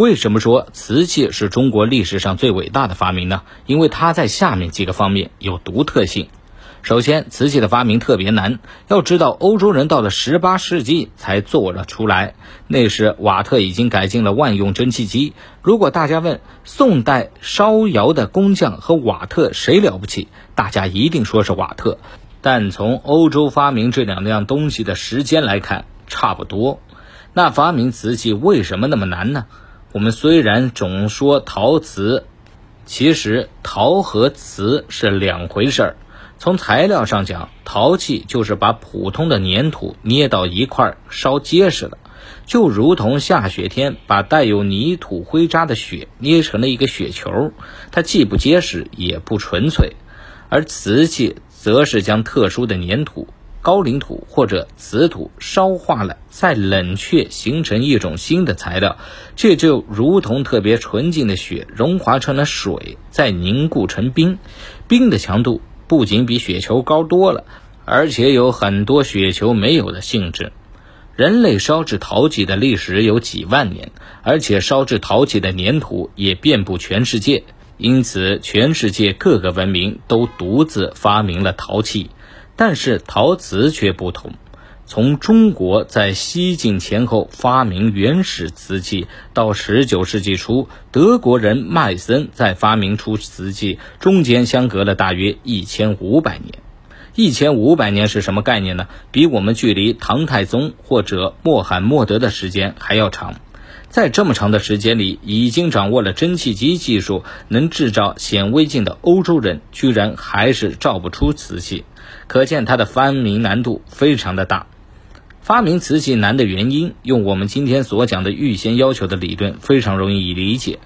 为什么说瓷器是中国历史上最伟大的发明呢？因为它在下面几个方面有独特性。首先，瓷器的发明特别难。要知道，欧洲人到了十八世纪才做了出来，那时瓦特已经改进了万用蒸汽机。如果大家问宋代烧窑的工匠和瓦特谁了不起，大家一定说是瓦特。但从欧洲发明这两样东西的时间来看，差不多。那发明瓷器为什么那么难呢？我们虽然总说陶瓷，其实陶和瓷是两回事儿。从材料上讲，陶器就是把普通的粘土捏到一块烧结实了，就如同下雪天把带有泥土灰渣的雪捏成了一个雪球，它既不结实也不纯粹。而瓷器则是将特殊的粘土、高岭土或者瓷土烧化了，再冷却形成一种新的材料，这就如同特别纯净的雪融化成了水，再凝固成冰，冰的强度。不仅比雪球高多了，而且有很多雪球没有的性质。人类烧制陶器的历史有几万年，而且烧制陶器的粘土也遍布全世界，因此全世界各个文明都独自发明了陶器。但是陶瓷却不同。从中国在西晋前后发明原始瓷器，到十九世纪初德国人麦森再发明出瓷器，中间相隔了大约一千五百年。一千五百年是什么概念呢？比我们距离唐太宗或者穆罕默德的时间还要长。在这么长的时间里，已经掌握了蒸汽机技术，能制造显微镜的欧洲人，居然还是造不出瓷器，可见它的发明难度非常的大。发明瓷器难的原因，用我们今天所讲的预先要求的理论非常容易理解。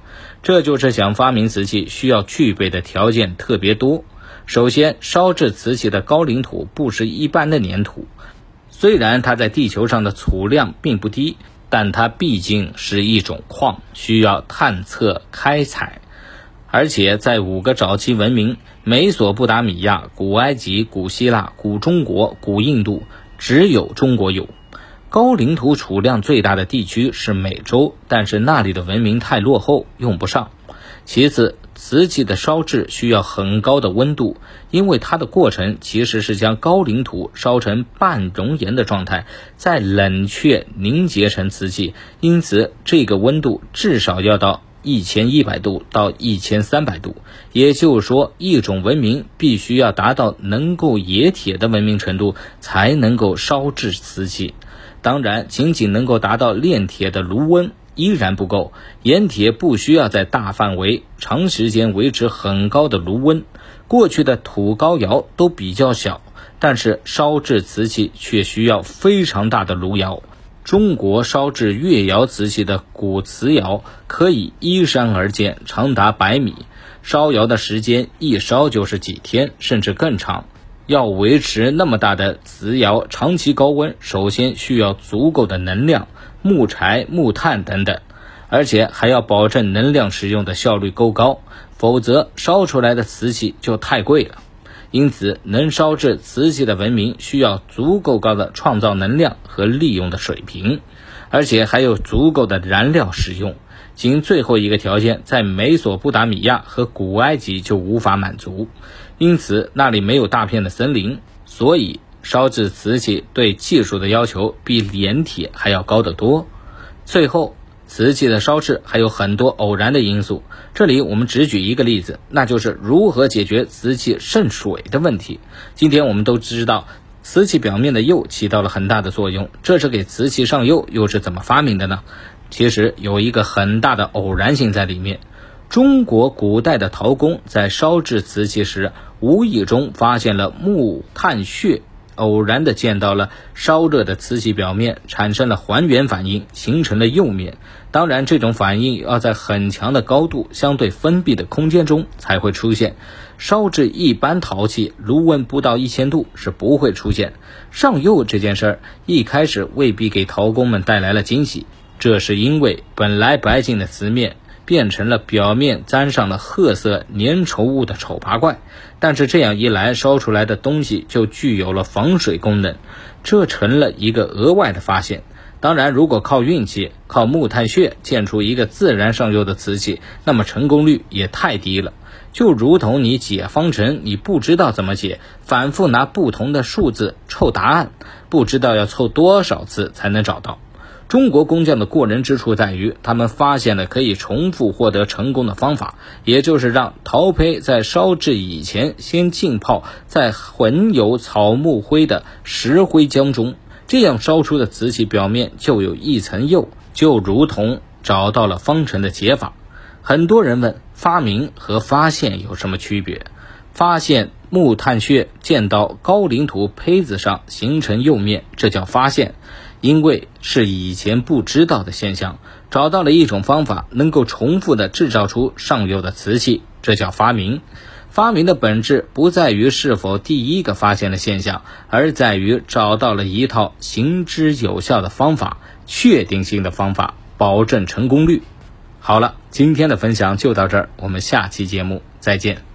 这就是想发明瓷器需要具备的条件特别多。首先，烧制瓷器的高岭土不是一般的粘土，虽然它在地球上的储量并不低，但它毕竟是一种矿，需要探测开采。而且在五个早期文明——美索不达米亚、古埃及、古希腊、古中国、古印度。只有中国有高领土储量最大的地区是美洲，但是那里的文明太落后，用不上。其次，瓷器的烧制需要很高的温度，因为它的过程其实是将高岭土烧成半熔岩的状态，再冷却凝结成瓷器，因此这个温度至少要到。一千一百度到一千三百度，也就是说，一种文明必须要达到能够冶铁的文明程度，才能够烧制瓷器。当然，仅仅能够达到炼铁的炉温依然不够，冶铁不需要在大范围、长时间维持很高的炉温。过去的土高窑都比较小，但是烧制瓷器却需要非常大的炉窑。中国烧制越窑瓷器的古瓷窑可以依山而建，长达百米。烧窑的时间一烧就是几天，甚至更长。要维持那么大的瓷窑长期高温，首先需要足够的能量、木柴、木炭等等，而且还要保证能量使用的效率够高，否则烧出来的瓷器就太贵了。因此，能烧制瓷器的文明需要足够高的创造能量和利用的水平，而且还有足够的燃料使用。仅最后一个条件，在美索不达米亚和古埃及就无法满足。因此，那里没有大片的森林，所以烧制瓷器对技术的要求比炼铁还要高得多。最后。瓷器的烧制还有很多偶然的因素，这里我们只举一个例子，那就是如何解决瓷器渗水的问题。今天我们都知道，瓷器表面的釉起到了很大的作用，这是给瓷器上釉又是怎么发明的呢？其实有一个很大的偶然性在里面。中国古代的陶工在烧制瓷器时，无意中发现了木炭屑。偶然的见到了烧热的瓷器表面产生了还原反应，形成了釉面。当然，这种反应要在很强的高度、相对封闭的空间中才会出现。烧制一般陶器，炉温不到一千度是不会出现。上釉这件事儿一开始未必给陶工们带来了惊喜，这是因为本来白净的瓷面。变成了表面沾上了褐色粘稠物的丑八怪，但是这样一来，烧出来的东西就具有了防水功能，这成了一个额外的发现。当然，如果靠运气，靠木炭穴建出一个自然上釉的瓷器，那么成功率也太低了。就如同你解方程，你不知道怎么解，反复拿不同的数字凑答案，不知道要凑多少次才能找到。中国工匠的过人之处在于，他们发现了可以重复获得成功的方法，也就是让陶胚在烧制以前先浸泡在混有草木灰的石灰浆中。这样烧出的瓷器表面就有一层釉，就如同找到了方程的解法。很多人问，发明和发现有什么区别？发现木炭穴溅到高岭土胚子上形成釉面，这叫发现，因为是以前不知道的现象。找到了一种方法，能够重复的制造出上游的瓷器，这叫发明。发明的本质不在于是否第一个发现了现象，而在于找到了一套行之有效的方法，确定性的方法，保证成功率。好了，今天的分享就到这儿，我们下期节目再见。